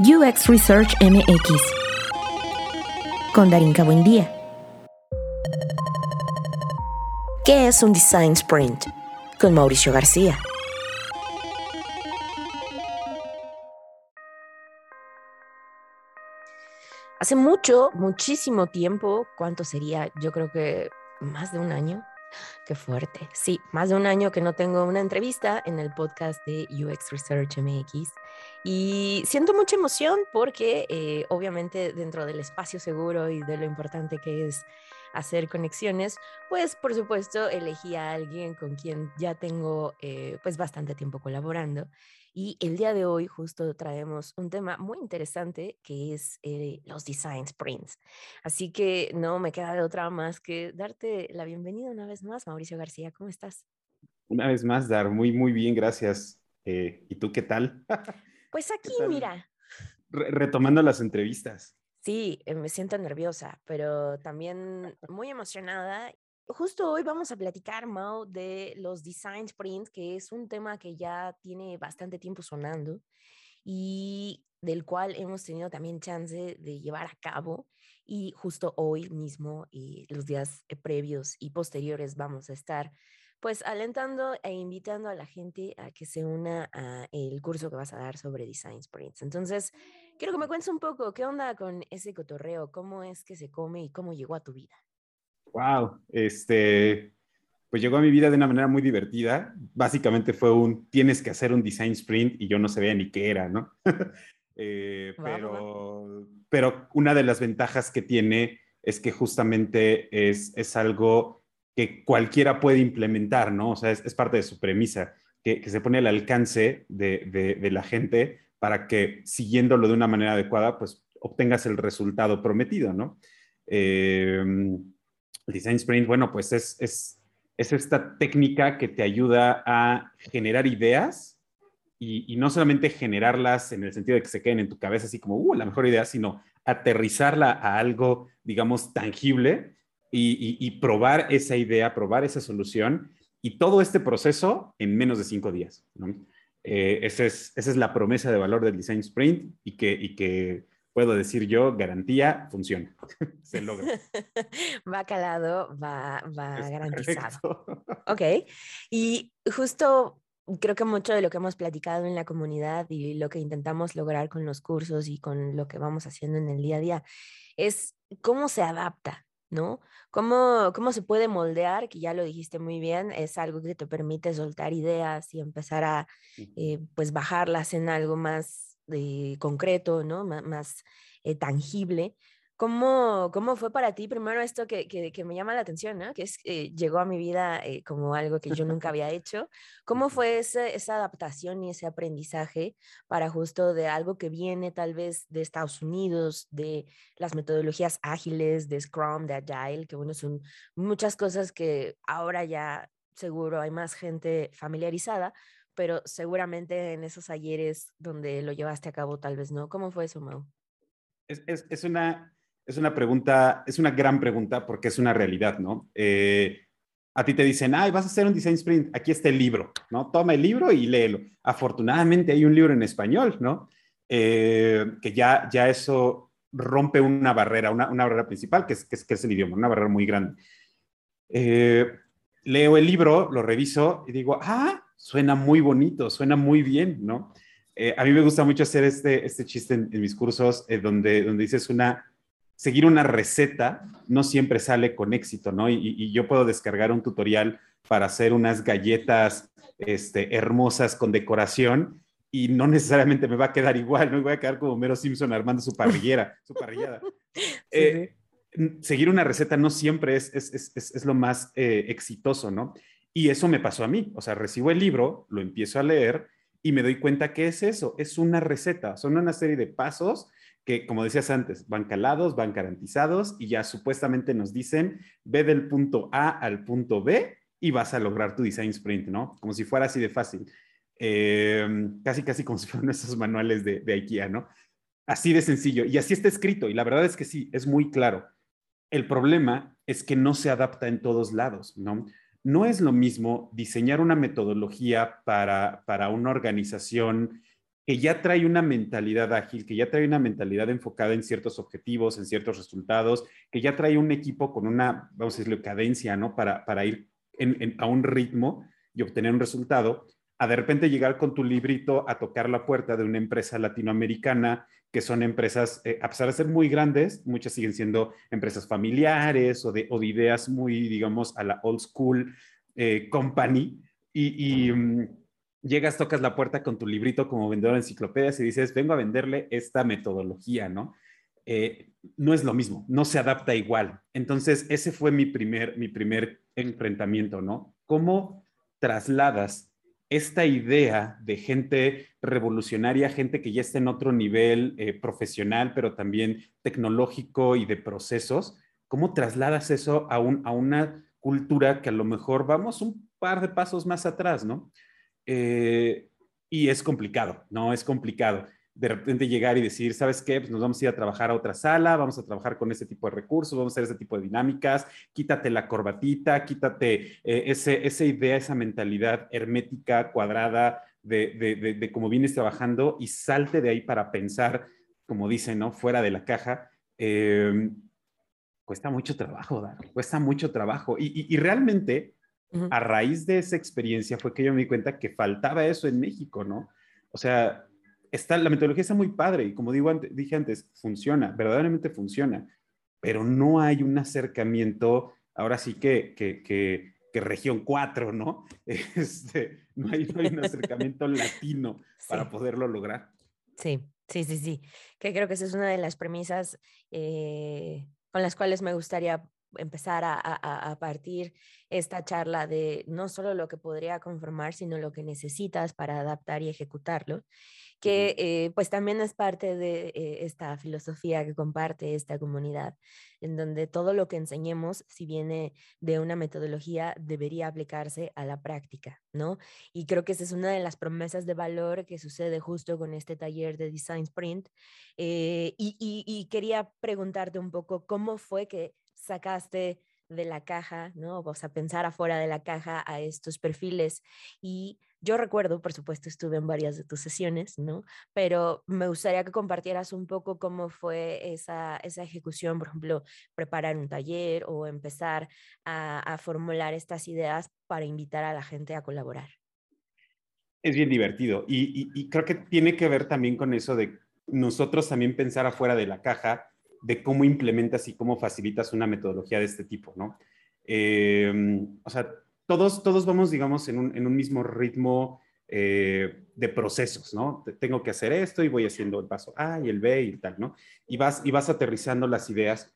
UX Research MX con Darinka Buendía. ¿Qué es un Design Sprint? Con Mauricio García. Hace mucho, muchísimo tiempo, ¿cuánto sería? Yo creo que más de un año. Qué fuerte. Sí, más de un año que no tengo una entrevista en el podcast de UX Research MX. Y siento mucha emoción porque eh, obviamente dentro del espacio seguro y de lo importante que es hacer conexiones, pues por supuesto elegí a alguien con quien ya tengo eh, pues bastante tiempo colaborando y el día de hoy justo traemos un tema muy interesante que es eh, los design sprints. Así que no me queda de otra más que darte la bienvenida una vez más, Mauricio García. ¿Cómo estás? Una vez más, Dar, muy, muy bien, gracias. Eh, ¿Y tú qué tal? Pues aquí, mira. retomando las entrevistas. Sí, eh, me siento nerviosa, pero también muy emocionada justo hoy vamos a platicar, Mau, de los design sprints, que es un tema que ya tiene bastante tiempo sonando y del cual hemos tenido también chance de llevar a cabo. Y justo hoy mismo y los días eh, previos y posteriores vamos a estar pues alentando e invitando a la gente a que se una a el curso que vas a dar sobre design sprints. Entonces, quiero que me cuentes un poco qué onda con ese cotorreo, cómo es que se come y cómo llegó a tu vida. Wow, este, pues llegó a mi vida de una manera muy divertida. Básicamente fue un, tienes que hacer un design sprint y yo no sabía ni qué era, ¿no? Eh, pero, pero una de las ventajas que tiene es que justamente es, es algo que cualquiera puede implementar, ¿no? O sea, es, parte de su premisa, que, se pone al alcance de, de, la gente para que siguiéndolo de una manera adecuada, pues obtengas el resultado prometido, ¿no? Eh, el design sprint, bueno, pues es, es, es esta técnica que te ayuda a generar ideas y, no solamente generarlas en el sentido de que se queden en tu cabeza así como, uh, la mejor idea, sino aterrizarla a algo, digamos, tangible y, probar esa idea, probar esa solución y todo este proceso en menos de cinco días. Eh, esa, es, esa es la promesa de valor del design sprint y que, y que puedo decir yo, garantía, funciona. Se logra. va calado, va, va garantizado. Ok. Y justo creo que mucho de lo que hemos platicado en la comunidad y lo que intentamos lograr con los cursos y con lo que vamos haciendo en el día a día es cómo se adapta, ¿no? ¿Cómo, cómo se puede moldear? Que ya lo dijiste muy bien, es algo que te permite soltar ideas y empezar a, eh, pues, bajarlas en algo más concreto, ¿no? más eh, tangible. ¿Cómo, ¿Cómo fue para ti primero esto que, que, me llama la atención, ¿no? que es, eh, llegó a mi vida eh, como algo que yo nunca había hecho? ¿Cómo fue esa adaptación y ese aprendizaje para justo de algo que viene tal vez de Estados Unidos, de las metodologías ágiles, de Scrum, de Agile, que bueno, son muchas cosas que ahora ya seguro hay más gente familiarizada, pero seguramente en esos ayeres donde lo llevaste a cabo, tal vez no. ¿Cómo fue eso, Mau? Es, es, una, es una pregunta, es una gran pregunta porque es una realidad, ¿no? Eh, a ti te dicen, ay, vas a hacer un design sprint, aquí está el libro, ¿no? Toma el libro y léelo. Afortunadamente hay un libro en español, ¿no? Eh, que ya, ya eso rompe una barrera, una, una barrera principal, que es, que es, que, es, el idioma, una barrera muy grande. Eh, leo el libro, lo reviso y digo, ah, suena muy bonito, suena muy bien, ¿no? Eh, a mí me gusta mucho hacer este, este chiste en, mis cursos eh, donde, donde dices una, seguir una receta no siempre sale con éxito, ¿no? Y, yo puedo descargar un tutorial para hacer unas galletas este, hermosas con decoración y no necesariamente me va a quedar igual, ¿no? Voy a quedar como Mero Simpson armando su parrillera, su parrillada. Eh, seguir una receta no siempre es, es, es, es lo más exitoso, ¿no? Y eso me pasó a mí. O sea, recibo el libro, lo empiezo a leer y me doy cuenta que es eso, es una receta, son una serie de pasos que, como decías antes, van calados, van garantizados y ya supuestamente nos dicen, ve del punto A al punto B y vas a lograr tu design sprint, ¿no? Como si fuera así de fácil. Em, casi, casi como si fueran esos manuales de, de IKEA, ¿no? Así de sencillo. Y así está escrito. Y la verdad es que sí, es muy claro. El problema es que no se adapta en todos lados, ¿no? No es lo mismo diseñar una metodología para, para una organización que ya trae una mentalidad ágil, que ya trae una mentalidad enfocada en ciertos objetivos, en ciertos resultados, que ya trae un equipo con una, vamos a decirlo, cadencia, ¿no? Para, para ir a un ritmo y obtener un resultado, a de repente llegar con tu librito a tocar la puerta de una empresa latinoamericana, que son empresas, eh, a pesar de ser muy grandes, muchas siguen siendo empresas familiares o de, o de ideas muy, digamos, a la old school eh, company. Y, mm, llegas, tocas la puerta con tu librito como vendedor de enciclopedias y dices, vengo a venderle esta metodología, ¿no? Eh, no es lo mismo, no se adapta igual. Entonces, ese fue mi primer, mi primer enfrentamiento, ¿no? ¿Cómo trasladas esta idea de gente revolucionaria, gente que ya está en otro nivel eh, profesional, pero también tecnológico y de procesos, ¿cómo trasladas eso a, un, a una cultura que a lo mejor vamos un par de pasos más atrás, ¿no? Eh, y es complicado, ¿no? Es complicado de repente llegar y decir, ¿sabes qué? Pues nos vamos a ir a trabajar a otra sala, vamos a trabajar con ese tipo de recursos, vamos a hacer ese tipo de dinámicas, quítate la corbatita, quítate eh, ese, esa idea, esa mentalidad hermética, cuadrada de, de, de, cómo vienes trabajando y salte de ahí para pensar, como dicen, ¿no? Fuera de la caja. Em, cuesta mucho trabajo, Dar, cuesta mucho trabajo. Y, y, realmente, a raíz de esa experiencia fue que yo me di cuenta que faltaba eso en México, ¿no? O sea, está, la metodología está muy padre y como digo, dije antes, funciona, verdaderamente funciona, pero no hay un acercamiento, ahora sí que, que, que, que región 4, ¿no? Este, no, hay, no hay un acercamiento latino para poderlo lograr. Sí, sí, sí, sí, que creo que esa es una de las premisas eh, con las cuales me gustaría empezar a, a, a, partir esta charla de no solo lo que podría conformar, sino lo que necesitas para adaptar y ejecutarlo que eh, pues también es parte de eh, esta filosofía que comparte esta comunidad, en donde todo lo que enseñemos, si viene de una metodología, debería aplicarse a la práctica, ¿no? Y creo que esa es una de las promesas de valor que sucede justo con este taller de Design Sprint. Eh, y, y quería preguntarte un poco cómo fue que sacaste de la caja, ¿no? O sea, pensar afuera de la caja a estos perfiles y yo recuerdo, por supuesto, estuve en varias de tus sesiones, ¿no? Pero me gustaría que compartieras un poco cómo fue esa, esa ejecución, por ejemplo, preparar un taller o empezar a, formular estas ideas para invitar a la gente a colaborar. Es bien divertido y, creo que tiene que ver también con eso de nosotros también pensar afuera de la caja de cómo implementas y cómo facilitas una metodología de este tipo, ¿no? Eh, o sea, todos, todos vamos, digamos, en un, en un mismo ritmo eh, de procesos, ¿no? Tengo que hacer esto y voy haciendo el paso A y el B y tal, ¿no? Y vas, y vas aterrizando las ideas,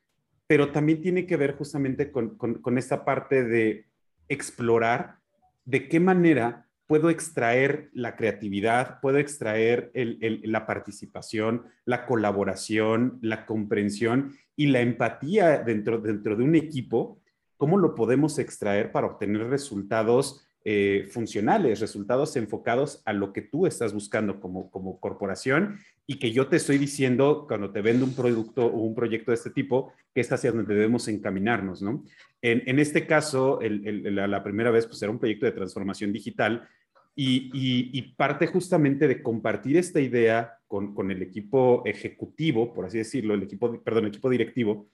pero también tiene que ver justamente con, con, esta parte de explorar de qué manera puedo extraer la creatividad, puedo extraer la participación, la colaboración, la comprensión y la empatía dentro, dentro de un equipo ¿cómo lo podemos extraer para obtener resultados eh, funcionales, resultados enfocados a lo que tú estás buscando como, como corporación y que yo te estoy diciendo cuando te vendo un producto o un proyecto de este tipo, que es hacia donde debemos encaminarnos, ¿no? En, en este caso, la, primera vez, pues era un proyecto de transformación digital y, y, parte justamente de compartir esta idea con, con, el equipo ejecutivo, por así decirlo, el equipo, perdón, el equipo directivo,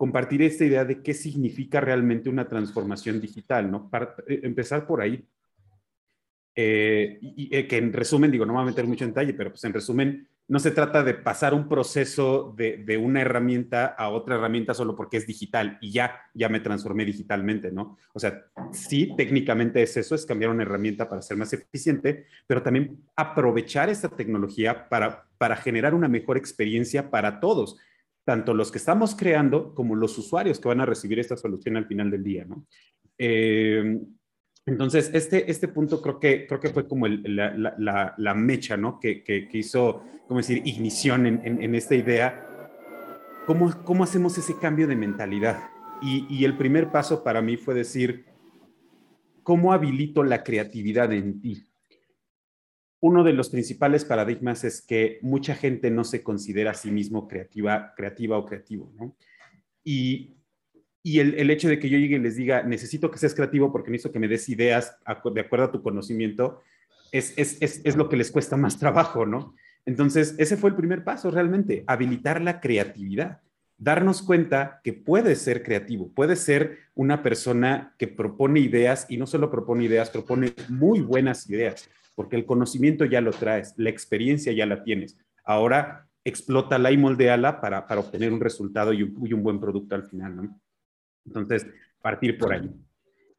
compartir esta idea de qué significa realmente una transformación digital, ¿no? Para eh, empezar por ahí. Eh, y, eh, que en resumen, digo, no me voy a meter mucho en detalle, pero pues en resumen, no se trata de pasar un proceso de, de, una herramienta a otra herramienta solo porque es digital y ya, ya me transformé digitalmente, ¿no? O sea, sí, técnicamente es eso, es cambiar una herramienta para ser más eficiente, pero también aprovechar esta tecnología para, para generar una mejor experiencia para todos tanto los que estamos creando como los usuarios que van a recibir esta solución al final del día, ¿no? Eh, entonces, este, este punto creo que, creo que fue como la, la, la, mecha, ¿no? Que, que, que, hizo, como decir, ignición en, en, en esta idea. ¿Cómo, ¿Cómo, hacemos ese cambio de mentalidad? Y, y el primer paso para mí fue decir, ¿cómo habilito la creatividad en ti? Uno de los principales paradigmas es que mucha gente no se considera a sí mismo creativa, creativa o creativo, ¿no? Y y el, hecho de que yo llegue y les diga, necesito que seas creativo porque necesito que me des ideas de acuerdo a tu conocimiento, es, es, lo que les cuesta más trabajo, ¿no? Entonces, ese fue el primer paso realmente, habilitar la creatividad, darnos cuenta que puedes ser creativo, puedes ser una persona que propone ideas y no solo propone ideas, propone muy buenas ideas, porque el conocimiento ya lo traes, la experiencia ya la tienes. Ahora explótala y moldeala para, para obtener un resultado y un, buen producto al final, ¿no? Entonces, partir por ahí.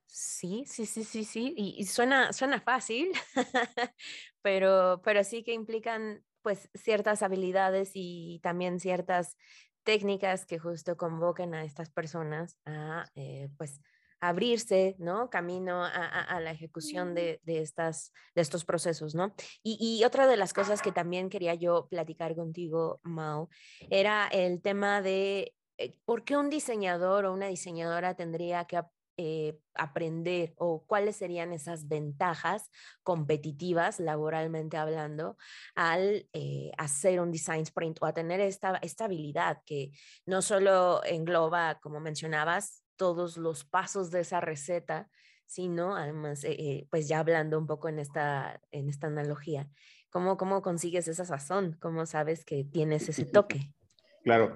Sí, sí, sí, sí, sí. Y, suena, suena fácil, pero, pero sí que implican pues ciertas habilidades y también ciertas técnicas que justo convoquen a estas personas a eh, pues abrirse, ¿no? Camino a, la ejecución de, estas, de estos procesos, ¿no? Y, y, otra de las cosas que también quería yo platicar contigo, Mau, era el tema de eh, ¿por qué un diseñador o una diseñadora tendría que eh, aprender o cuáles serían esas ventajas competitivas laboralmente hablando al eh, hacer un design sprint o a tener esta, esta habilidad que no solo engloba, como mencionabas, todos los pasos de esa receta, sino además, pues ya hablando un poco en esta, en esta analogía, ¿cómo, ¿cómo consigues esa sazón? ¿Cómo sabes que tienes ese toque? Claro.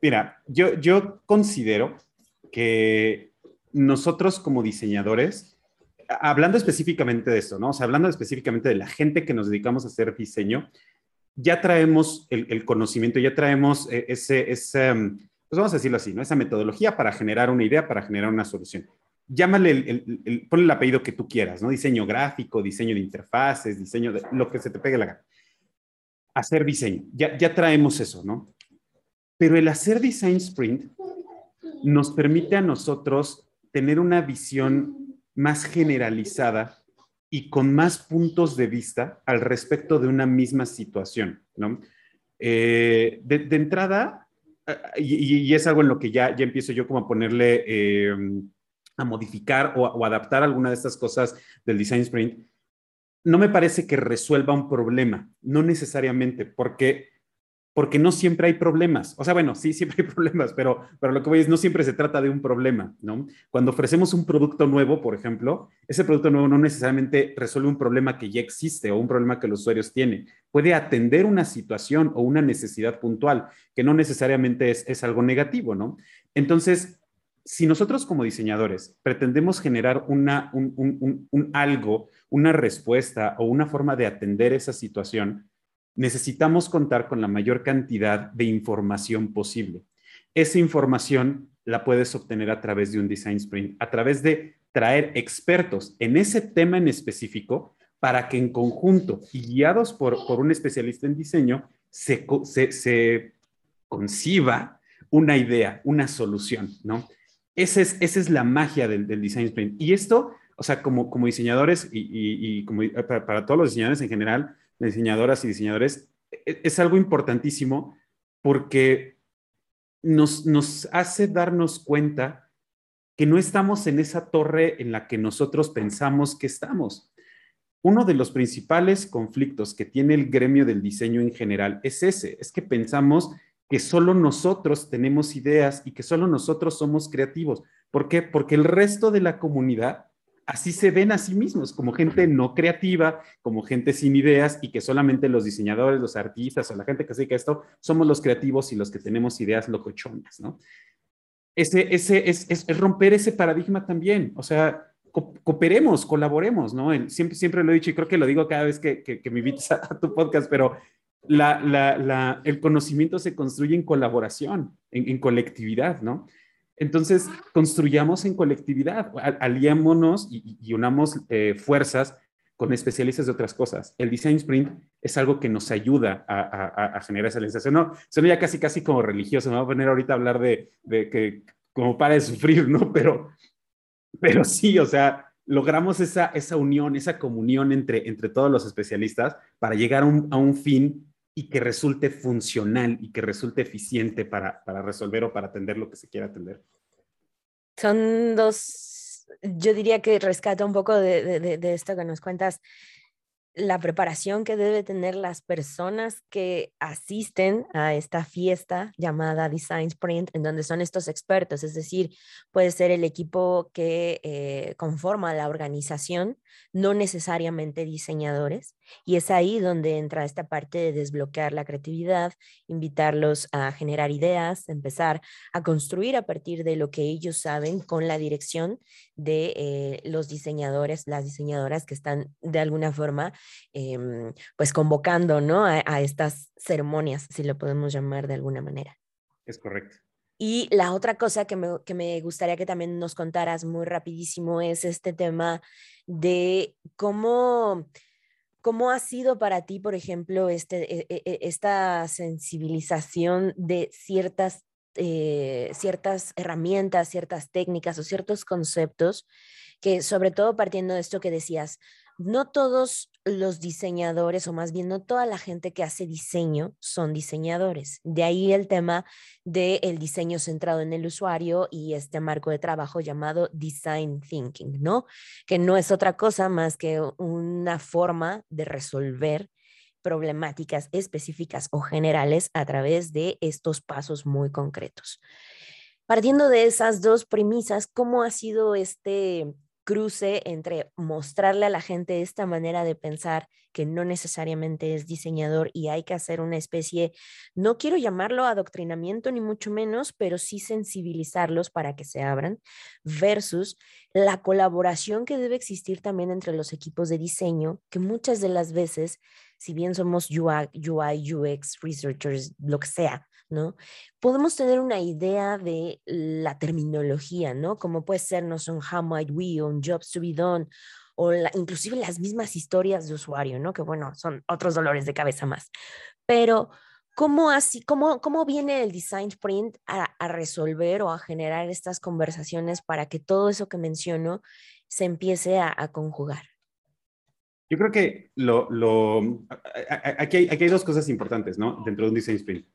Mira, yo, yo considero que nosotros como diseñadores, hablando específicamente de esto, ¿no? O sea, hablando específicamente de la gente que nos dedicamos a hacer diseño, ya traemos el, conocimiento, ya traemos eh, ese, ese, mm, pues vamos a decirlo así, ¿no? Esa metodología para generar una idea, para generar una solución. Llámale, el, el, ponle el apellido que tú quieras, ¿no? Diseño gráfico, diseño de interfaces, diseño de lo que se te pegue la gana. Hacer diseño, ya, ya traemos eso, ¿no? Pero el hacer design sprint nos permite a nosotros tener una visión más generalizada y con más puntos de vista al respecto de una misma situación, ¿no? Eh, de, entrada, y, es algo en lo que ya, empiezo yo como a ponerle, eh, a modificar o, adaptar alguna de estas cosas del design sprint, no me parece que resuelva un problema, no necesariamente, porque porque no siempre hay problemas. O sea, bueno, sí, siempre hay problemas, pero, pero lo que voy es, no siempre se trata de un problema, ¿no? Cuando ofrecemos un producto nuevo, por ejemplo, ese producto nuevo no necesariamente resuelve un problema que ya existe o un problema que los usuarios tienen. Puede atender una situación o una necesidad puntual, que no necesariamente es, es algo negativo, ¿no? Entonces, si nosotros como diseñadores pretendemos generar una, un, un, un, algo, una respuesta o una forma de atender esa situación, necesitamos contar con la mayor cantidad de información posible. Esa información la puedes obtener a través de un design sprint, a través de traer expertos en ese tema en específico para que en conjunto y guiados por, un especialista en diseño se, se, conciba una idea, una solución, ¿no? Esa es, esa es la magia del, design sprint. Y esto, o sea, como, como diseñadores y, como para, para, todos los diseñadores en general, diseñadoras y diseñadores, e-, es algo importantísimo porque nos, nos hace darnos cuenta que no estamos en esa torre en la que nosotros pensamos que estamos. Uno de los principales conflictos que tiene el gremio del diseño en general es ese, es que pensamos que solo nosotros tenemos ideas y que solo nosotros somos creativos. ¿Por qué? Porque el resto de la comunidad así se ven a sí mismos, como gente no creativa, como gente sin ideas y que solamente los diseñadores, los artistas o la gente que se dedica a esto somos los creativos y los que tenemos ideas locochonas, ¿no? Ese, ese es, romper ese paradigma también, o sea, cooperemos, colaboremos, ¿no? siempre, siempre lo he dicho y creo que lo digo cada vez que, que, me invitas a, tu podcast, pero la, el conocimiento se construye en colaboración, en, en colectividad, ¿no? Entonces, construyamos en colectividad, aliémonos y, unamos eh, fuerzas con especialistas de otras cosas. El design sprint es algo que nos ayuda a, generar esa sensación. No, suena ya casi, casi como religioso. Me voy a poner ahorita a hablar de, que como para de sufrir, ¿no? Pero, pero sí, o sea, logramos esa, esa unión, esa comunión entre, entre todos los especialistas para llegar a un fin y que resulte funcional y que resulte eficiente para, resolver o para atender lo que se quiera atender. Son dos, yo diría que rescata un poco de, esto que nos cuentas. la preparación que debe tener las personas que asisten a esta fiesta llamada Design Sprint, en donde son estos expertos, es decir, puede ser el equipo que eh, conforma la organización, no necesariamente diseñadores, y es ahí donde entra esta parte de desbloquear la creatividad, invitarlos a generar ideas, empezar a construir a partir de lo que ellos saben con la dirección de eh, los diseñadores, las diseñadoras que están de alguna forma Em, pues convocando, ¿no? A, estas ceremonias, si lo podemos llamar de alguna manera. Es correcto. Y la otra cosa que me, que me, gustaría que también nos contaras muy rapidísimo es este tema de cómo, cómo ha sido para ti, por ejemplo, este, e, e, e, esta sensibilización de ciertas, eh, ciertas herramientas, ciertas técnicas o ciertos conceptos que sobre todo partiendo de esto que decías, no todos los diseñadores, o más bien no toda la gente que hace diseño son diseñadores. De ahí el tema del diseño centrado en el usuario y este marco de trabajo llamado design thinking, ¿no? Que no es otra cosa más que una forma de resolver problemáticas específicas o generales a través de estos pasos muy concretos. Partiendo de esas dos premisas, ¿cómo ha sido este cruce entre mostrarle a la gente esta manera de pensar que no necesariamente es diseñador y hay que hacer una especie, no quiero llamarlo adoctrinamiento ni mucho menos, pero sí sensibilizarlos para que se abran, versus la colaboración que debe existir también entre los equipos de diseño, que muchas de las veces, si bien somos UI, UI UX researchers, lo que sea, ¿no? Podemos tener una idea de la terminología, ¿no? Como puede ser, no son how might we, on jobs to be done, o inclusive las mismas historias de usuario, ¿no? Que bueno, son otros dolores de cabeza más. Pero, ¿cómo, así, cómo, cómo viene el design sprint a, resolver o a generar estas conversaciones para que todo eso que menciono se empiece a, conjugar? Yo creo que lo, lo, aquí, hay, aquí hay dos cosas importantes, ¿no? Dentro de un design sprint.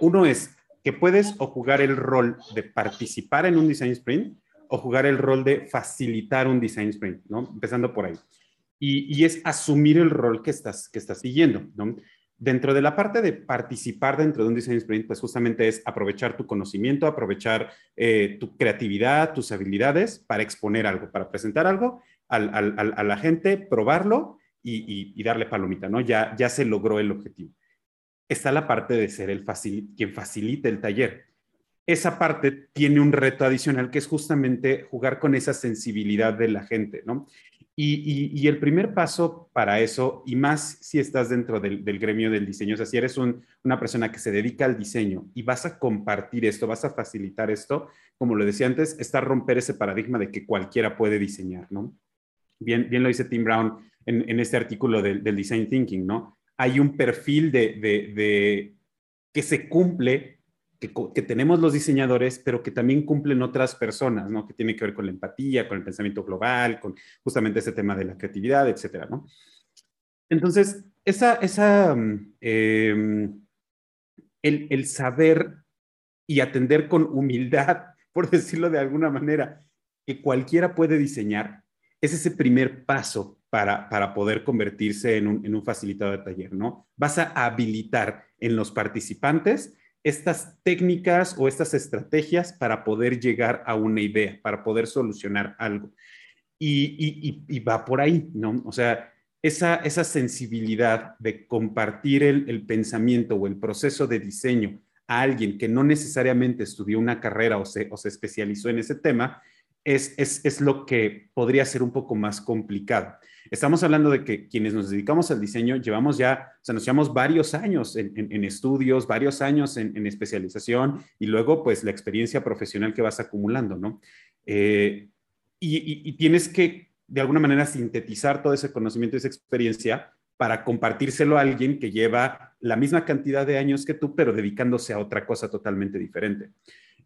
Uno es que puedes o jugar el rol de participar en un design sprint o jugar el rol de facilitar un design sprint, ¿no? Empezando por ahí. Y, es asumir el rol que estás, que estás siguiendo, ¿no? Dentro de la parte de participar dentro de un design sprint, pues justamente es aprovechar tu conocimiento, aprovechar eh, tu creatividad, tus habilidades para exponer algo, para presentar algo a la gente, probarlo y, darle palomita, ¿no? Ya, ya se logró el objetivo está la parte de ser el quien facilite el taller. Esa parte tiene un reto adicional que es justamente jugar con esa sensibilidad de la gente, ¿no? Y, el primer paso para eso, y más si estás dentro del, gremio del diseño, o sea, si eres una persona que se dedica al diseño y vas a compartir esto, vas a facilitar esto, como lo decía antes, está romper ese paradigma de que cualquiera puede diseñar, ¿no? Bien, bien lo dice Tim Brown en, este artículo del, del Design Thinking, ¿no? Hay un perfil de, que se cumple, que, tenemos los diseñadores, pero que también cumplen otras personas, ¿no? Que tiene que ver con la empatía, con el pensamiento global, con justamente ese tema de la creatividad, etcétera, ¿no? Entonces, esa, esa, mm, em, el, el saber y atender con humildad, por decirlo de alguna manera, que cualquiera puede diseñar, es ese primer paso para, poder convertirse en un, facilitador de taller, ¿no? Vas a habilitar en los participantes estas técnicas o estas estrategias para poder llegar a una idea, para poder solucionar algo. Y, va por ahí, ¿no? O sea, esa, esa sensibilidad de compartir el, pensamiento o el proceso de diseño a alguien que no necesariamente estudió una carrera o se, o se especializó en ese tema, es, es, es, lo que podría ser un poco más complicado. Estamos hablando de que quienes nos dedicamos al diseño llevamos ya, o sea, nos llevamos varios años en, estudios, varios años en, especialización y luego pues la experiencia profesional que vas acumulando, ¿no? Eh, y, tienes que de alguna manera sintetizar todo ese conocimiento y esa experiencia para compartírselo a alguien que lleva la misma cantidad de años que tú, pero dedicándose a otra cosa totalmente diferente.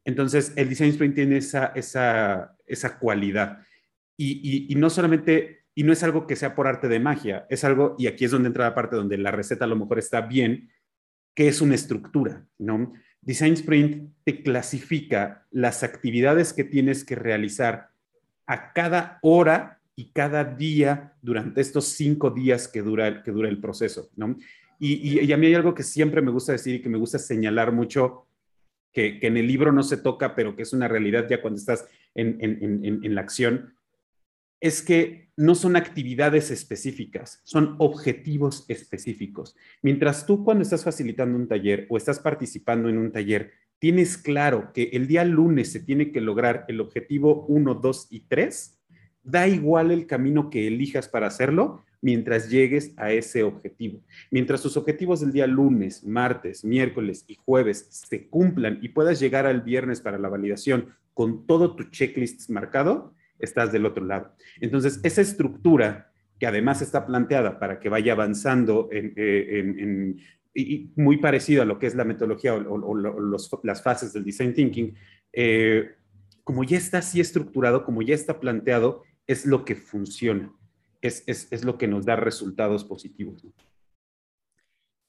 Entonces, el Design Sprint tiene esa, esa, esa cualidad. Y, y, no solamente y no es algo que sea por arte de magia, es algo, y aquí es donde entra la parte donde la receta a lo mejor está bien, que es una estructura, ¿no? Design Sprint te clasifica las actividades que tienes que realizar a cada hora y cada día durante estos cinco días que dura, que dura el proceso, ¿no? Y, a mí hay algo que siempre me gusta decir y que me gusta señalar mucho, que, en el libro no se toca, pero que es una realidad ya cuando estás en, en la acción, es que no son actividades específicas, son objetivos específicos. Mientras tú cuando estás facilitando un taller o estás participando en un taller, tienes claro que el día lunes se tiene que lograr el objetivo 1, 2 y 3, da igual el camino que elijas para hacerlo, mientras llegues a ese objetivo. Mientras tus objetivos del día lunes, martes, miércoles y jueves se cumplan y puedas llegar al viernes para la validación con todo tu checklist marcado, estás del otro lado. Entonces, esa estructura que además está planteada para que vaya avanzando eh, y muy parecido a lo que es la metodología o, las fases del design thinking, eh, como ya está así estructurado, como ya está planteado, es lo que funciona es, lo que nos da resultados positivos.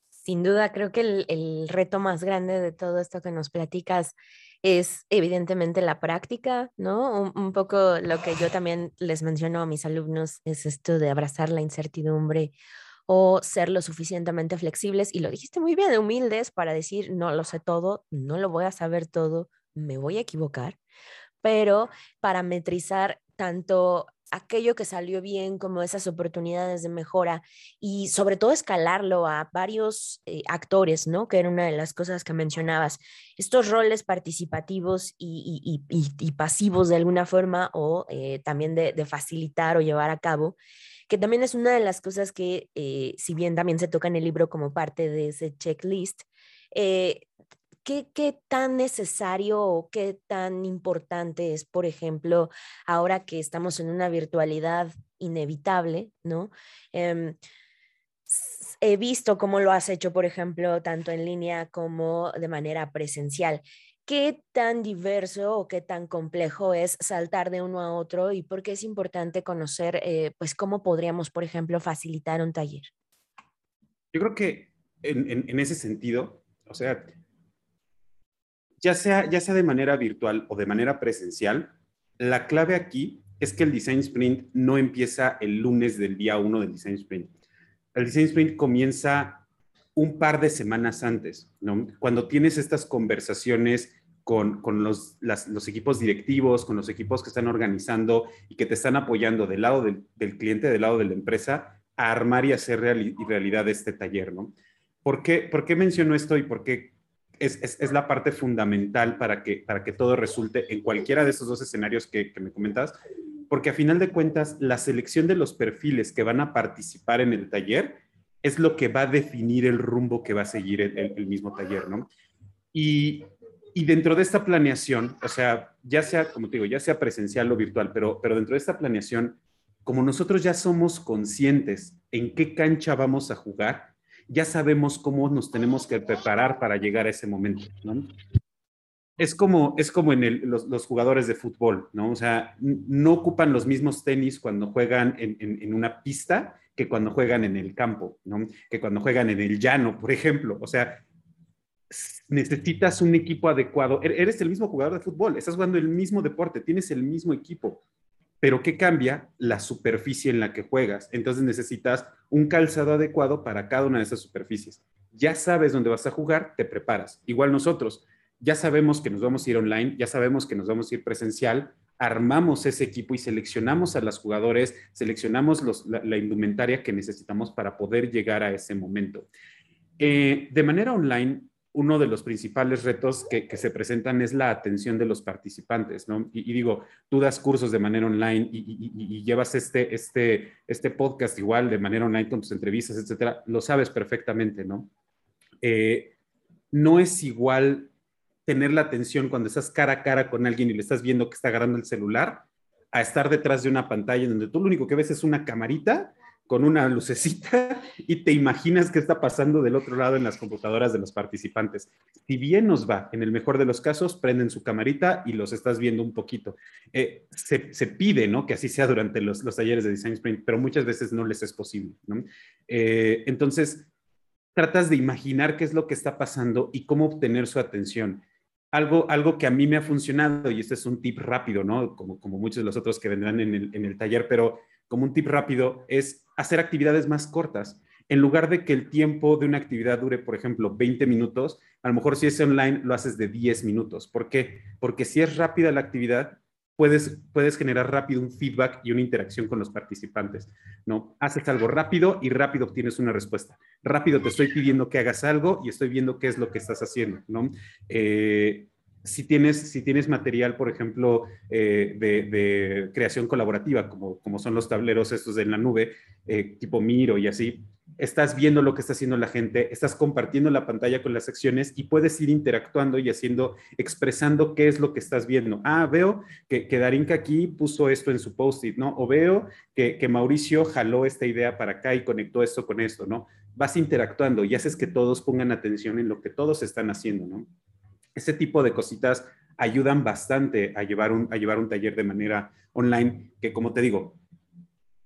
Sin duda, creo que el, reto más grande de todo esto que nos platicas es evidentemente la práctica, ¿no? Un, poco lo que yo también les menciono a mis alumnos es esto de abrazar la incertidumbre o ser lo suficientemente flexibles, y lo dijiste muy bien, humildes para decir, no lo sé todo, no lo voy a saber todo, me voy a equivocar, pero parametrizar tanto aquello que salió bien, como esas oportunidades de mejora y sobre todo escalarlo a varios eh, actores, ¿no? Que era una de las cosas que mencionabas. Estos roles participativos y, pasivos de alguna forma o eh, también de, facilitar o llevar a cabo, que también es una de las cosas que, eh, si bien también se toca en el libro como parte de ese checklist, ¿qué, tan necesario o qué tan importante es, por ejemplo, ahora que estamos en una virtualidad inevitable, ¿no? Em, he visto cómo lo has hecho, por ejemplo, tanto en línea como de manera presencial. ¿Qué tan diverso o qué tan complejo es saltar de uno a otro y por qué es importante conocer, eh, pues, cómo podríamos, por ejemplo, facilitar un taller? Yo creo que en, en ese sentido, o sea, ya sea, ya sea de manera virtual o de manera presencial, la clave aquí es que el Design Sprint no empieza el lunes del día 1 del Design Sprint. El Design Sprint comienza un par de semanas antes, ¿no? Cuando tienes estas conversaciones con, los, los, equipos directivos, con los equipos que están organizando y que te están apoyando del lado del, cliente, del lado de la empresa, a armar y hacer realidad este taller, ¿no? ¿Por qué, ¿Por qué menciono esto y por qué es, la parte fundamental para que, para que todo resulte en cualquiera de esos dos escenarios que, me comentas, porque a final de cuentas, la selección de los perfiles que van a participar en el taller es lo que va a definir el rumbo que va a seguir el, mismo taller, ¿no? Y, dentro de esta planeación, o sea, ya sea, como te digo, ya sea presencial o virtual, pero, pero dentro de esta planeación, como nosotros ya somos conscientes en qué cancha vamos a jugar, ya sabemos cómo nos tenemos que preparar para llegar a ese momento, ¿no? Es como, es como en los, jugadores de fútbol, ¿no? O sea, no ocupan los mismos tenis cuando juegan en, una pista que cuando juegan en el campo, ¿no? Que cuando juegan en el llano, por ejemplo. O sea, necesitas un equipo adecuado. E-, eres el mismo jugador de fútbol, estás jugando el mismo deporte, tienes el mismo equipo pero ¿qué cambia? La superficie en la que juegas. Entonces necesitas un calzado adecuado para cada una de esas superficies. Ya sabes dónde vas a jugar, te preparas. Igual nosotros, ya sabemos que nos vamos a ir online, ya sabemos que nos vamos a ir presencial, armamos ese equipo y seleccionamos a los jugadores, seleccionamos la, indumentaria que necesitamos para poder llegar a ese momento. Eh, de manera online, uno de los principales retos que, se presentan es la atención de los participantes, ¿no? Y, digo, tú das cursos de manera online y, llevas este, este, este podcast igual de manera online con tus entrevistas, etcétera, lo sabes perfectamente, ¿no? Eh, no es igual tener la atención cuando estás cara a cara con alguien y le estás viendo que está agarrando el celular, a estar detrás de una pantalla donde tú lo único que ves es una camarita con una lucecita y te imaginas qué está pasando del otro lado en las computadoras de los participantes. Si bien nos va, en el mejor de los casos, prenden su camarita y los estás viendo un poquito. Eh, se, pide, ¿no? Que así sea durante los, talleres de Design Sprint, pero muchas veces no les es posible, ¿no? Eh, entonces, tratas de imaginar qué es lo que está pasando y cómo obtener su atención. Algo, algo que a mí me ha funcionado, y este es un tip rápido, ¿no? Como, como muchos de los otros que vendrán en el, en el taller, pero como un tip rápido, es hacer actividades más cortas. En lugar de que el tiempo de una actividad dure, por ejemplo, 20 minutos, a lo mejor si es online lo haces de 10 minutos. ¿Por qué? Porque si es rápida la actividad, puedes, puedes generar rápido un feedback y una interacción con los participantes, ¿no? Haces algo rápido y rápido obtienes una respuesta. Rápido te estoy pidiendo que hagas algo y estoy viendo qué es lo que estás haciendo, ¿no? Eh, si tienes, si tienes material, por ejemplo, eh, de, creación colaborativa, como, como son los tableros estos de la nube, eh, tipo Miro y así, estás viendo lo que está haciendo la gente, estás compartiendo la pantalla con las secciones y puedes ir interactuando y haciendo, expresando qué es lo que estás viendo. Ah, veo que, que Darinka aquí puso esto en su post-it, ¿no? O veo que, que Mauricio jaló esta idea para acá y conectó esto con esto, ¿no? Vas interactuando y haces que todos pongan atención en lo que todos están haciendo, ¿no? Ese tipo de cositas ayudan bastante a llevar un, a llevar un taller de manera online, que como te digo,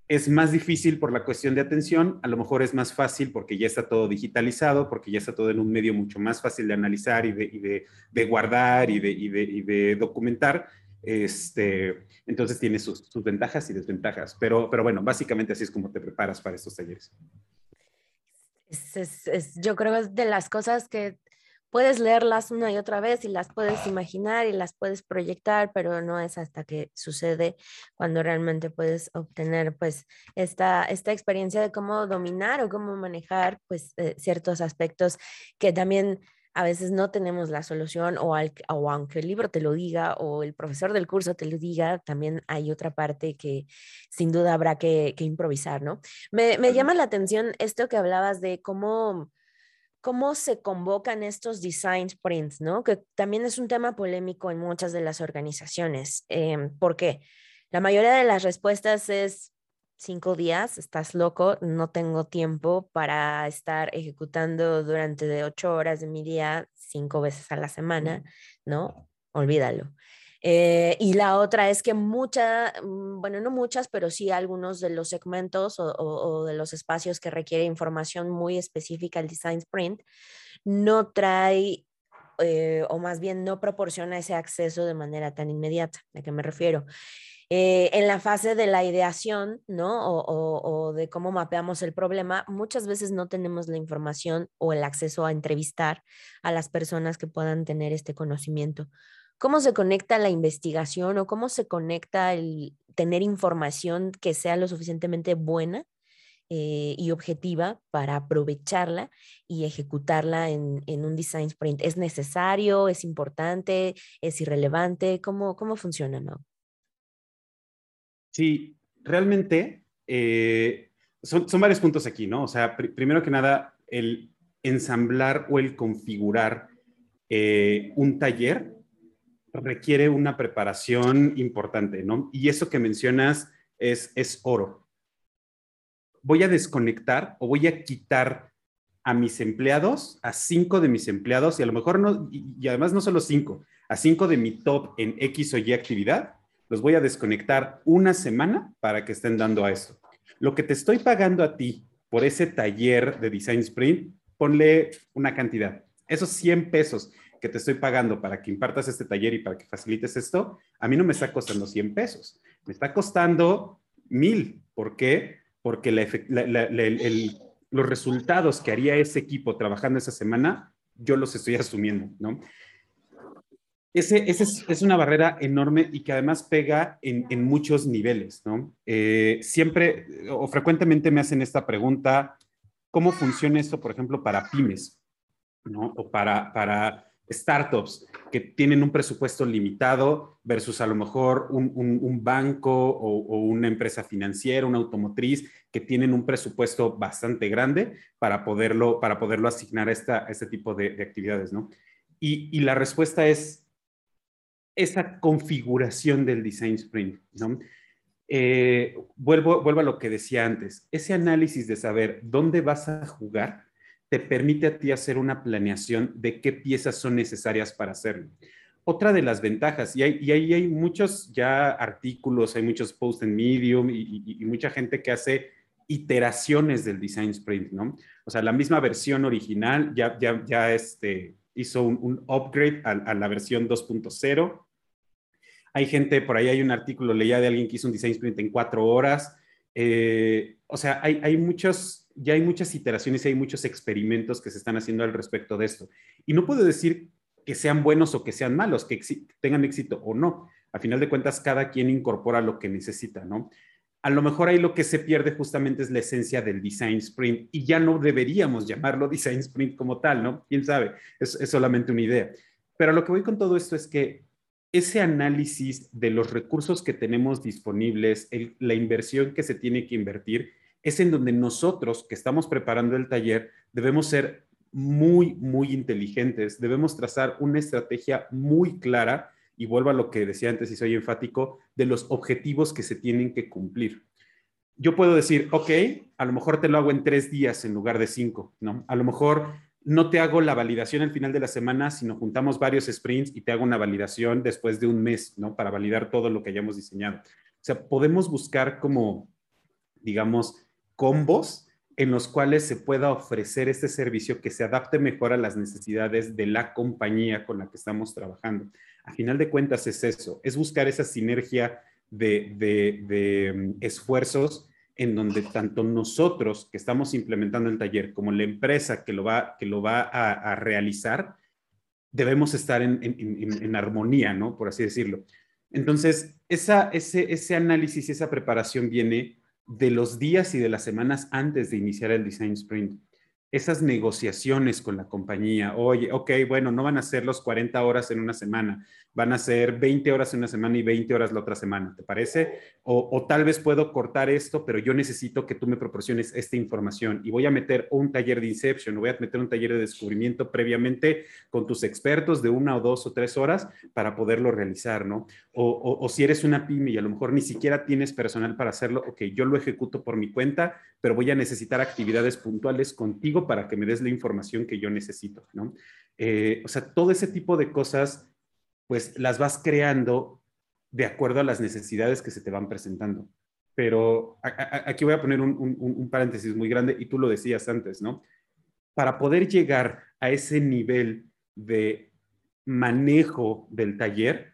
es más difícil por la cuestión de atención, a lo mejor es más fácil porque ya está todo digitalizado, porque ya está todo en un medio mucho más fácil de analizar y de, guardar y, de, documentar. Este, entonces tiene sus, ventajas y desventajas, pero, pero bueno, básicamente así es como te preparas para estos talleres. yo creo que es de las cosas que puedes leerlas una y otra vez y las puedes imaginar y las puedes proyectar, pero no es hasta que sucede cuando realmente puedes obtener pues esta, esta experiencia de cómo dominar o cómo manejar pues eh, ciertos aspectos que también a veces no tenemos la solución o, o, aunque el libro te lo diga o el profesor del curso te lo diga, también hay otra parte que sin duda habrá que, improvisar, ¿no? Me, me llama la atención esto que hablabas de cómo cómo se convocan estos design sprints, ¿no? Que también es un tema polémico en muchas de las organizaciones. Eh, ¿Por qué? La mayoría de las respuestas es cinco días, estás loco, no tengo tiempo para estar ejecutando durante de ocho horas de mi día cinco veces a la semana, ¿no? Olvídalo. Eh, y la otra es que muchas, mm, bueno, no muchas, pero sí algunos de los segmentos o, de los espacios que requiere información muy específica el Design Sprint no trae eh, o más bien no proporciona ese acceso de manera tan inmediata. ¿A qué me refiero? Eh, en la fase de la ideación, ¿no? O, de cómo mapeamos el problema, muchas veces no tenemos la información o el acceso a entrevistar a las personas que puedan tener este conocimiento cómo se conecta la investigación o cómo se conecta el tener información que sea lo suficientemente buena eh, y objetiva para aprovecharla y ejecutarla en, un design sprint. ¿Es necesario? ¿Es importante? ¿Es irrelevante? ¿Cómo, cómo funciona, no? Sí, realmente eh, son, varios puntos aquí, ¿no? O sea, primero que nada, el ensamblar o el configurar eh, un taller requiere una preparación importante, ¿no? Y eso que mencionas es, es oro. Voy a desconectar o voy a quitar a mis empleados, a cinco de mis empleados, y a lo mejor no, y, además no solo cinco, a cinco de mi top en X o Y actividad, los voy a desconectar una semana para que estén dando a esto. Lo que te estoy pagando a ti por ese taller de Design Sprint, ponle una cantidad, esos 100 pesos te estoy pagando para que impartas este taller y para que facilites esto, a mí no me está costando 100 pesos, me está costando mil. ¿Por qué? Porque los resultados que haría ese equipo trabajando esa semana, yo los estoy asumiendo, ¿no? Ese, es, una barrera enorme y que además pega en, muchos niveles, ¿no? Eh, siempre o frecuentemente me hacen esta pregunta, ¿cómo funciona esto, por ejemplo, para pymes? ¿no? O para, para startups que tienen un presupuesto limitado versus a lo mejor un, banco o, una empresa financiera, una automotriz, que tienen un presupuesto bastante grande para poderlo, para poderlo asignar a, esta, este tipo de, actividades, ¿no? Y, la respuesta es esa configuración del design sprint, ¿no? Eh, vuelvo, vuelvo a lo que decía antes, ese análisis de saber dónde vas a jugar te permite a ti hacer una planeación de qué piezas son necesarias para hacerlo. Otra de las ventajas, y, ahí hay, muchos ya artículos, hay muchos posts en Medium y, mucha gente que hace iteraciones del Design Sprint, ¿no? O sea, la misma versión original ya, ya, ya este, hizo un, upgrade a, la versión 2.0. Hay gente, por ahí hay un artículo, leía de alguien que hizo un Design Sprint en cuatro horas. Eh, o sea, hay, hay muchos, ya hay muchas iteraciones y hay muchos experimentos que se están haciendo al respecto de esto. Y no puedo decir que sean buenos o que sean malos, que tengan éxito o no. A final de cuentas, cada quien incorpora lo que necesita, ¿no? A lo mejor ahí lo que se pierde justamente es la esencia del design sprint y ya no deberíamos llamarlo design sprint como tal, ¿no? ¿Quién sabe? Es, es solamente una idea. Pero lo que voy con todo esto es que ese análisis de los recursos que tenemos disponibles, la inversión que se tiene que invertir, es en donde nosotros que estamos preparando el taller debemos ser muy, muy inteligentes, debemos trazar una estrategia muy clara y vuelvo a lo que decía antes y soy enfático, de los objetivos que se tienen que cumplir. Yo puedo decir, ok, a lo mejor te lo hago en tres días en lugar de cinco, ¿no? A lo mejor no te hago la validación al final de la semana, sino juntamos varios sprints y te hago una validación después de un mes, ¿no? Para validar todo lo que hayamos diseñado. O sea, podemos buscar como, digamos, combos en los cuales se pueda ofrecer este servicio que se adapte mejor a las necesidades de la compañía con la que estamos trabajando. A final de cuentas es eso, es buscar esa sinergia de, de mm, esfuerzos en donde tanto nosotros que estamos implementando el taller como la empresa que lo va, que lo va a, realizar, debemos estar en, armonía, ¿no? Por así decirlo. Entonces, esa, ese, ese análisis esa preparación viene de los días y de las semanas antes de iniciar el Design Sprint esas negociaciones con la compañía. Oye, ok, bueno, no van a ser los 40 horas en una semana, van a ser 20 horas en una semana y 20 horas la otra semana, ¿te parece? O, tal vez puedo cortar esto, pero yo necesito que tú me proporciones esta información y voy a meter un taller de Inception, voy a meter un taller de descubrimiento previamente con tus expertos de una o dos o tres horas para poderlo realizar, ¿no? O, o si eres una pyme y a lo mejor ni siquiera tienes personal para hacerlo, ok, yo lo ejecuto por mi cuenta, pero voy a necesitar actividades puntuales contigo para que me des la información que yo necesito, ¿no? Eh, o sea, todo ese tipo de cosas, pues las vas creando de acuerdo a las necesidades que se te van presentando. Pero aquí voy a poner un, paréntesis muy grande y tú lo decías antes, ¿no? Para poder llegar a ese nivel de manejo del taller,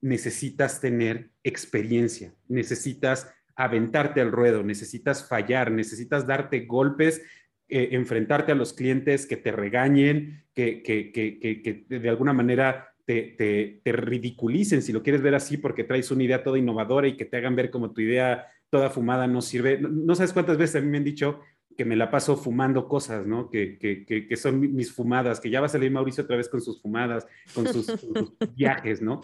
necesitas tener experiencia, necesitas aventarte al ruedo, necesitas fallar, necesitas darte golpes eh, enfrentarte a los clientes que te regañen, que, que, que, que de alguna manera te, te, te, ridiculicen, si lo quieres ver así, porque traes una idea toda innovadora y que te hagan ver como tu idea toda fumada no sirve. No, sabes cuántas veces a mí me han dicho que me la paso fumando cosas, ¿no? Que, que, que, son mis fumadas, que ya va a salir Mauricio otra vez con sus fumadas, con sus, sus viajes, ¿no?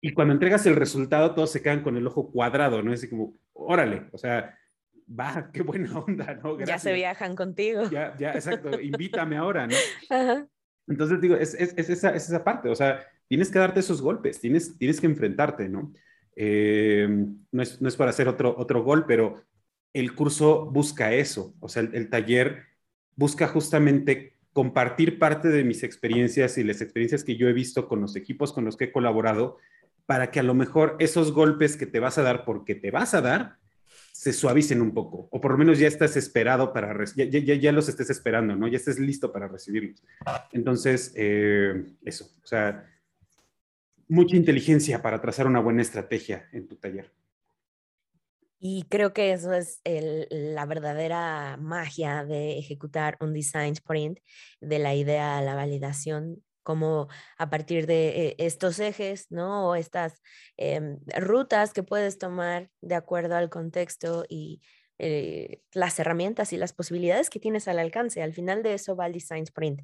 Y cuando entregas el resultado, todos se quedan con el ojo cuadrado, ¿no? Es así como, órale, o sea, va, qué buena onda, ¿no? Ya se viajan contigo. Ya, ya, exacto, invítame ahora, ¿no? Entonces digo, es, es, es, esa, es, esa, parte, o sea, tienes que darte esos golpes, tienes, tienes que enfrentarte, ¿no? Eh, no, es, no es para hacer otro, otro gol, pero el curso busca eso, o sea, el, el taller busca justamente compartir parte de mis experiencias y las experiencias que yo he visto con los equipos con los que he colaborado, para que a lo mejor esos golpes que te vas a dar porque te vas a dar, se suavicen un poco, o por lo menos ya estás esperado para, ya, ya, ya los estés esperando, ¿no? Ya estés listo para recibirlos. Entonces, eh, eso, o sea, mucha inteligencia para trazar una buena estrategia en tu taller. Y creo que eso es la verdadera magia de ejecutar un design sprint, de la idea a la validación como a partir de eh, estos ejes, ¿no? O estas em, rutas que puedes tomar de acuerdo al contexto y eh, las herramientas y las posibilidades que tienes al alcance. Al final de eso va el Design Sprint.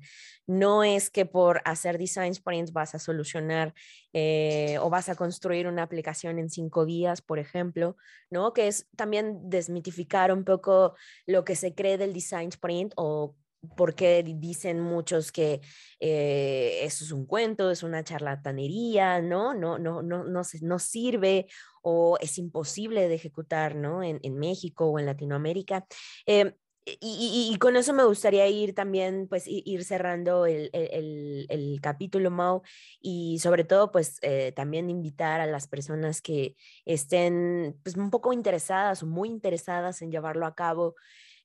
No es que por hacer Design Sprint vas a solucionar eh, o vas a construir una aplicación en cinco días, por ejemplo, ¿no? Que es también desmitificar un poco lo que se cree del Design Sprint o porque dicen muchos que eh, eso es un cuento, es una charlatanería, ¿no? No, no, no, no, no sirve o es imposible de ejecutar, ¿no? En, en México o en Latinoamérica. Eh, y, y, con eso me gustaría ir también, pues, ir cerrando el, el, el capítulo, Mau, y sobre todo, pues, eh, también invitar a las personas que estén, pues, un poco interesadas o muy interesadas en llevarlo a cabo,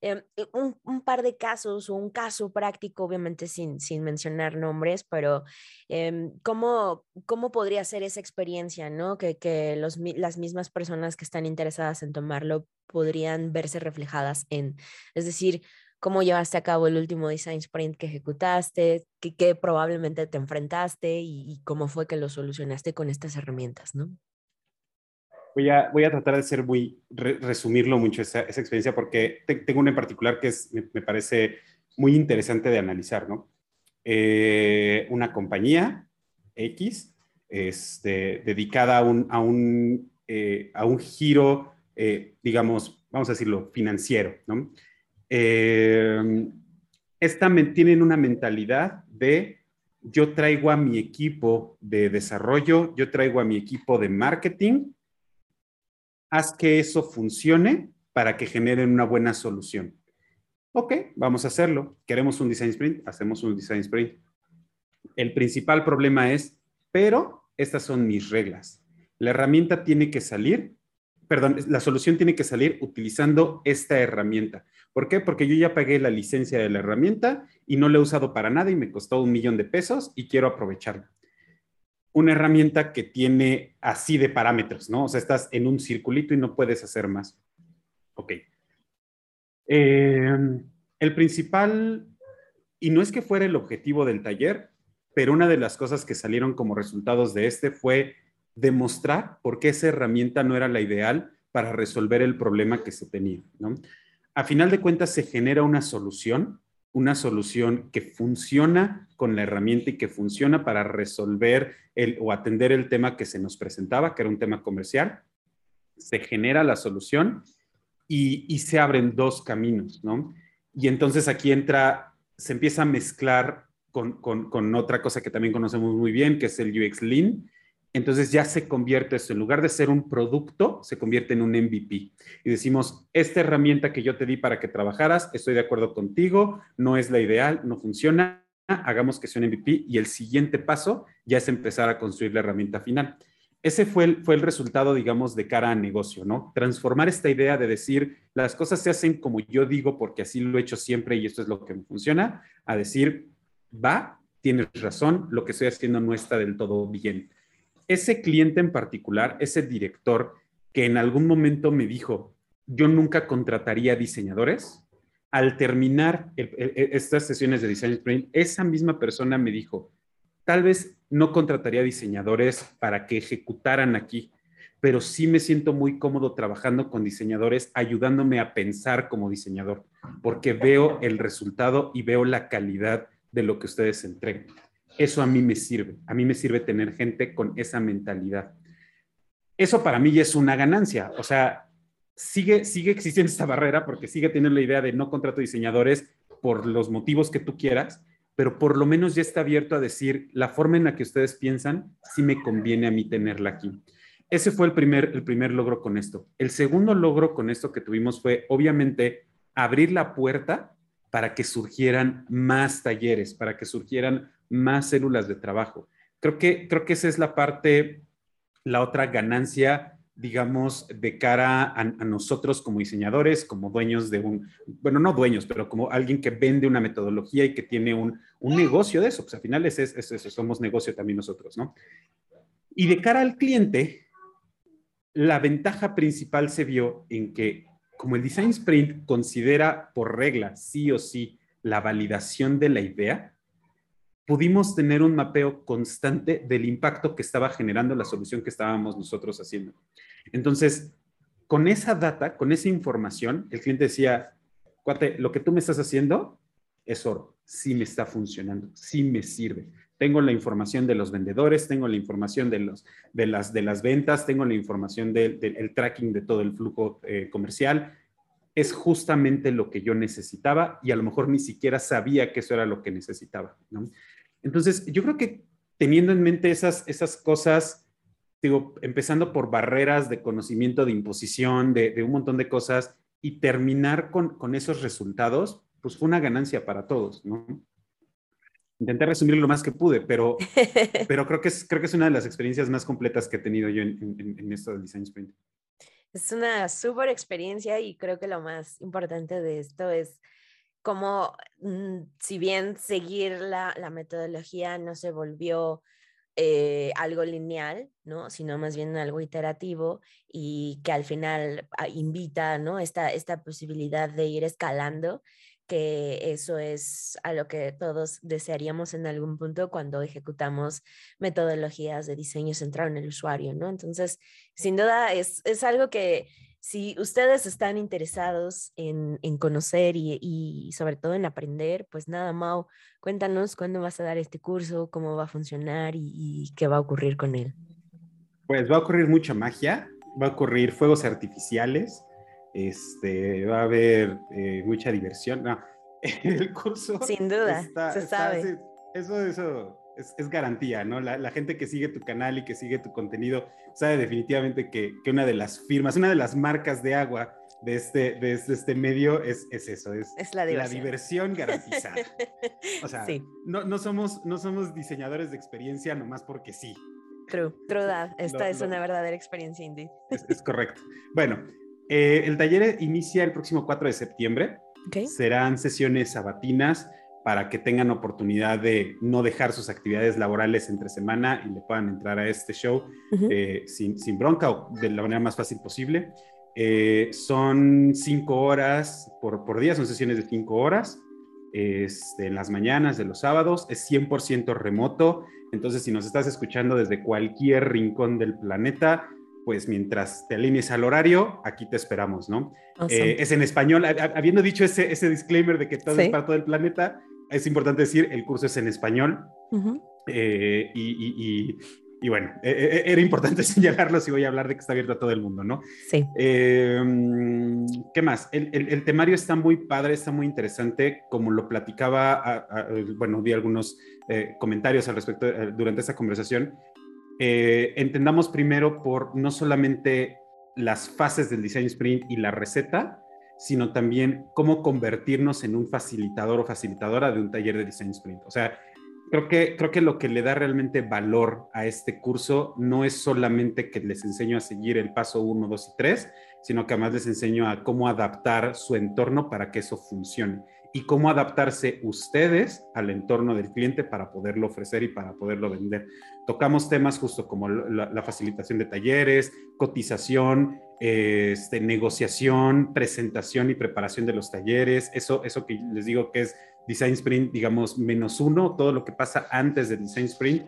Em, un, par de casos o un caso práctico, obviamente sin, sin mencionar nombres, pero em, ¿cómo, ¿cómo, podría ser esa experiencia, ¿no? Que, que los, las mismas personas que están interesadas en tomarlo podrían verse reflejadas en, es decir, cómo llevaste a cabo el último design sprint que ejecutaste, qué, probablemente te enfrentaste y, cómo fue que lo solucionaste con estas herramientas, ¿no? Voy a, voy a tratar de ser muy, resumirlo mucho esa, experiencia porque tengo una en particular que es, me, parece muy interesante de analizar, ¿no? Eh, una compañía X este, dedicada a un, a un, eh, a un giro, eh, digamos, vamos a decirlo, financiero, ¿no? esta, tienen una mentalidad de yo traigo a mi equipo de desarrollo, yo traigo a mi equipo de marketing, haz que eso funcione para que generen una buena solución. Ok, vamos a hacerlo. Queremos un design sprint, hacemos un design sprint. El principal problema es, pero estas son mis reglas. La herramienta tiene que salir, perdón, la solución tiene que salir utilizando esta herramienta. ¿Por qué? Porque yo ya pagué la licencia de la herramienta y no la he usado para nada y me costó un millón de pesos y quiero aprovecharla. Una herramienta que tiene así de parámetros, ¿no? O sea, estás en un circulito y no puedes hacer más. Ok. Em, el principal, y no es que fuera el objetivo del taller, pero una de las cosas que salieron como resultados de este fue demostrar por qué esa herramienta no era la ideal para resolver el problema que se tenía, ¿no? a final de cuentas se genera una solución, una solución que funciona con la herramienta y que funciona para resolver el, o atender el tema que se nos presentaba, que era un tema comercial. Se genera la solución y, se abren dos caminos, ¿no? Y entonces aquí entra, se empieza a mezclar con, con otra cosa que también conocemos muy bien, que es el UX Lean, entonces ya se convierte esto, en lugar de ser un producto, se convierte en un MVP. Y decimos, esta herramienta que yo te di para que trabajaras, estoy de acuerdo contigo, no es la ideal, no funciona, hagamos que sea un MVP y el siguiente paso ya es empezar a construir la herramienta final. Ese fue el, fue el resultado, digamos, de cara a negocio, ¿no? Transformar esta idea de decir, las cosas se hacen como yo digo porque así lo he hecho siempre y esto es lo que me funciona, a decir, va, tienes razón, lo que estoy haciendo no está del todo bien ese cliente en particular, ese director que en algún momento me dijo, yo nunca contrataría diseñadores, al terminar estas sesiones de Design Sprint, esa misma persona me dijo, tal vez no contrataría diseñadores para que ejecutaran aquí, pero sí me siento muy cómodo trabajando con diseñadores, ayudándome a pensar como diseñador, porque veo el resultado y veo la calidad de lo que ustedes entregan. Eso a mí me sirve. A mí me sirve tener gente con esa mentalidad. Eso para mí ya es una ganancia. O sea, sigue, sigue existiendo esta barrera porque sigue teniendo la idea de no contrato diseñadores por los motivos que tú quieras, pero por lo menos ya está abierto a decir la forma en la que ustedes piensan, sí me conviene a mí tenerla aquí. Ese fue el primer, el primer logro con esto. El segundo logro con esto que tuvimos fue, obviamente, abrir la puerta para que surgieran más talleres, para que surgieran más células de trabajo. Creo que, creo que esa es la parte, la otra ganancia, digamos, de cara a, nosotros como diseñadores, como dueños de un, bueno, no dueños, pero como alguien que vende una metodología y que tiene un, negocio de eso. Pues al final es, es, eso, somos negocio también nosotros, ¿no? Y de cara al cliente, la ventaja principal se vio en que como el Design Sprint considera por regla sí o sí la validación de la idea, pudimos tener un mapeo constante del impacto que estaba generando la solución que estábamos nosotros haciendo. Entonces, con esa data, con esa información, el cliente decía, cuate, lo que tú me estás haciendo es oro, sí me está funcionando, sí me sirve. Tengo la información de los vendedores, tengo la información de, los, de, las, de las ventas, tengo la información del tracking de todo el flujo eh, comercial. Es justamente lo que yo necesitaba y a lo mejor ni siquiera sabía que eso era lo que necesitaba. ¿no? Entonces, yo creo que teniendo en mente esas, esas cosas, digo, empezando por barreras de conocimiento, de imposición, de, un montón de cosas, y terminar con, con, esos resultados, pues fue una ganancia para todos, ¿no? Intenté resumir lo más que pude, pero, pero creo, que es, creo que es una de las experiencias más completas que he tenido yo en, en, en esto del Design Sprint. Es una súper experiencia y creo que lo más importante de esto es como, mm, si bien seguir la, la metodología no se volvió eh, algo lineal, ¿no? sino más bien algo iterativo y que al final ah, invita ¿no? esta, esta posibilidad de ir escalando que eso es a lo que todos desearíamos en algún punto cuando ejecutamos metodologías de diseño centrado en el usuario, ¿no? Entonces, sin duda es, es algo que si ustedes están interesados en, en conocer y, y, sobre todo en aprender, pues nada, Mau, cuéntanos cuándo vas a dar este curso, cómo va a funcionar y, y qué va a ocurrir con él. Pues va a ocurrir mucha magia, va a ocurrir fuegos artificiales, este, va a haber eh, mucha diversión. No, el curso. Sin duda, se sabe. eso, eso es, garantía, ¿no? La, gente que sigue tu canal y que sigue tu contenido sabe definitivamente que, que, una de las firmas, una de las marcas de agua de este, de este, este medio es, es, eso, es, es la, diversión. la, diversión. garantizada. o sea, no, no, somos, no somos diseñadores de experiencia nomás porque sí. True, true that. Esta es una verdadera experiencia indie. Es, correcto. Bueno, eh, el taller inicia el próximo 4 de septiembre. Serán sesiones sabatinas para que tengan oportunidad de no dejar sus actividades laborales entre semana y le puedan entrar a este show eh, sin, sin, bronca o de la manera más fácil posible. Eh, son cinco horas por, por, día, son sesiones de cinco horas. Este, en las mañanas de los sábados, es 100% remoto, entonces si nos estás escuchando desde cualquier rincón del planeta, pues mientras te alinees al horario, aquí te esperamos, ¿no? Eh, es en español, habiendo dicho ese, ese disclaimer de que todo es para todo el planeta, es importante decir, el curso es en español. Eh, y, y, bueno, e, e, e, era importante señalarlo si voy a hablar de que está abierto a todo el mundo, ¿no? Sí. Em, ¿Qué más? El, el, temario está muy padre, está muy interesante. Como lo platicaba, bueno, di algunos eh, comentarios al respecto durante esta conversación. Eh, entendamos primero por no solamente las fases del design sprint y la receta, sino también cómo convertirnos en un facilitador o facilitadora de un taller de design sprint. O sea, creo que, creo que lo que le da realmente valor a este curso no es solamente que les enseño a seguir el paso 1, 2 y 3, sino que además les enseño a cómo adaptar su entorno para que eso funcione y cómo adaptarse ustedes al entorno del cliente para poderlo ofrecer y para poderlo vender. Tocamos temas justo como la, facilitación de talleres, cotización, este, negociación, presentación y preparación de los talleres, eso, eso que les digo que es Design Sprint, digamos, menos uno, todo lo que pasa antes del Design Sprint,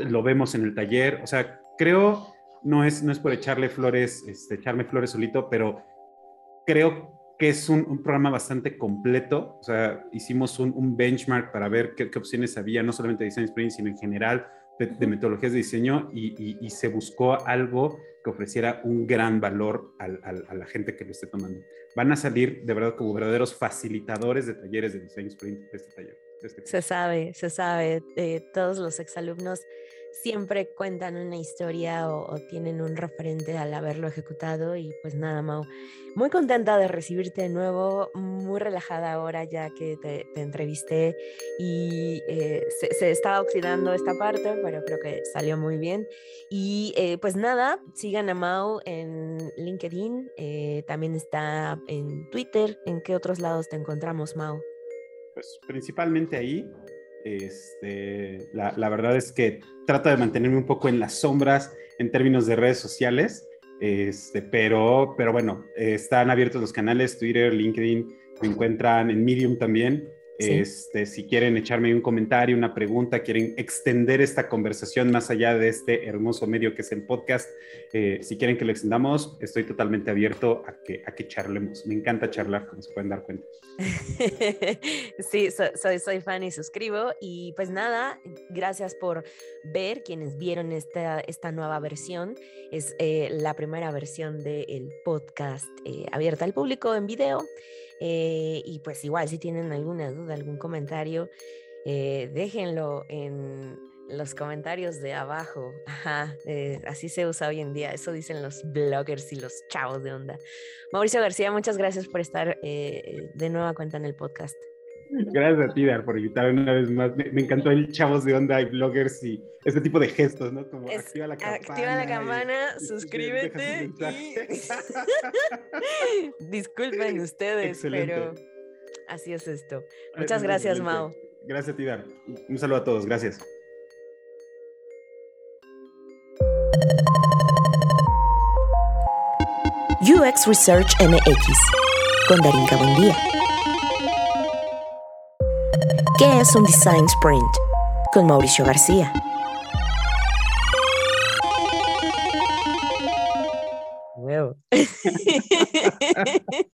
lo vemos en el taller. O sea, creo, no es, no es por echarle flores, este, echarme flores solito, pero creo que es un, programa bastante completo. O sea, hicimos un, benchmark para ver qué, opciones había, no solamente de Design Sprint, sino en general de, metodologías de diseño y, se buscó algo que ofreciera un gran valor a la gente que lo esté tomando. Van a salir de verdad como verdaderos facilitadores de talleres de Design Sprint de este taller. Este se sabe, se sabe. Eh, todos los exalumnos siempre cuentan una historia o, tienen un referente al haberlo ejecutado y pues nada, Mau. Muy contenta de recibirte de nuevo, muy relajada ahora ya que te, entrevisté y eh, se, estaba oxidando esta parte, pero creo que salió muy bien. Y eh, pues nada, sigan a Mau en LinkedIn, eh, también está en Twitter. ¿En qué otros lados te encontramos, Mau? Pues principalmente ahí, este, la, verdad es que trato de mantenerme un poco en las sombras en términos de redes sociales, este, pero, pero bueno, están abiertos los canales, Twitter, LinkedIn, me encuentran en Medium también. Este, si quieren echarme un comentario, una pregunta, quieren extender esta conversación más allá de este hermoso medio que es el podcast, eh, si quieren que lo extendamos, estoy totalmente abierto a que, a que charlemos. Me encanta charlar, como se pueden dar cuenta. sí, soy, soy fan y suscribo. Y pues nada, gracias por ver quienes vieron esta, esta nueva versión. Es eh, la primera versión del podcast eh, abierta al público en video. Eh, y pues igual, si tienen alguna duda, algún comentario, eh, déjenlo en los comentarios de abajo. Ajá, eh, así se usa hoy en día. Eso dicen los bloggers y los chavos de onda. Mauricio García, muchas gracias por estar de nueva cuenta en el podcast. Gracias a ti, Dar, por invitarme una vez más. Me, encantó el chavos de onda y bloggers y este tipo de gestos, ¿no? Como activa la campana. Activa la campana, suscríbete. Disculpen ustedes, pero así es esto. Muchas gracias, Mao. Gracias a ti, Dar. Un saludo a todos. Gracias. UX Research MX con Darinka Buendía. ¿Qué es un Design Sprint? Con Mauricio García.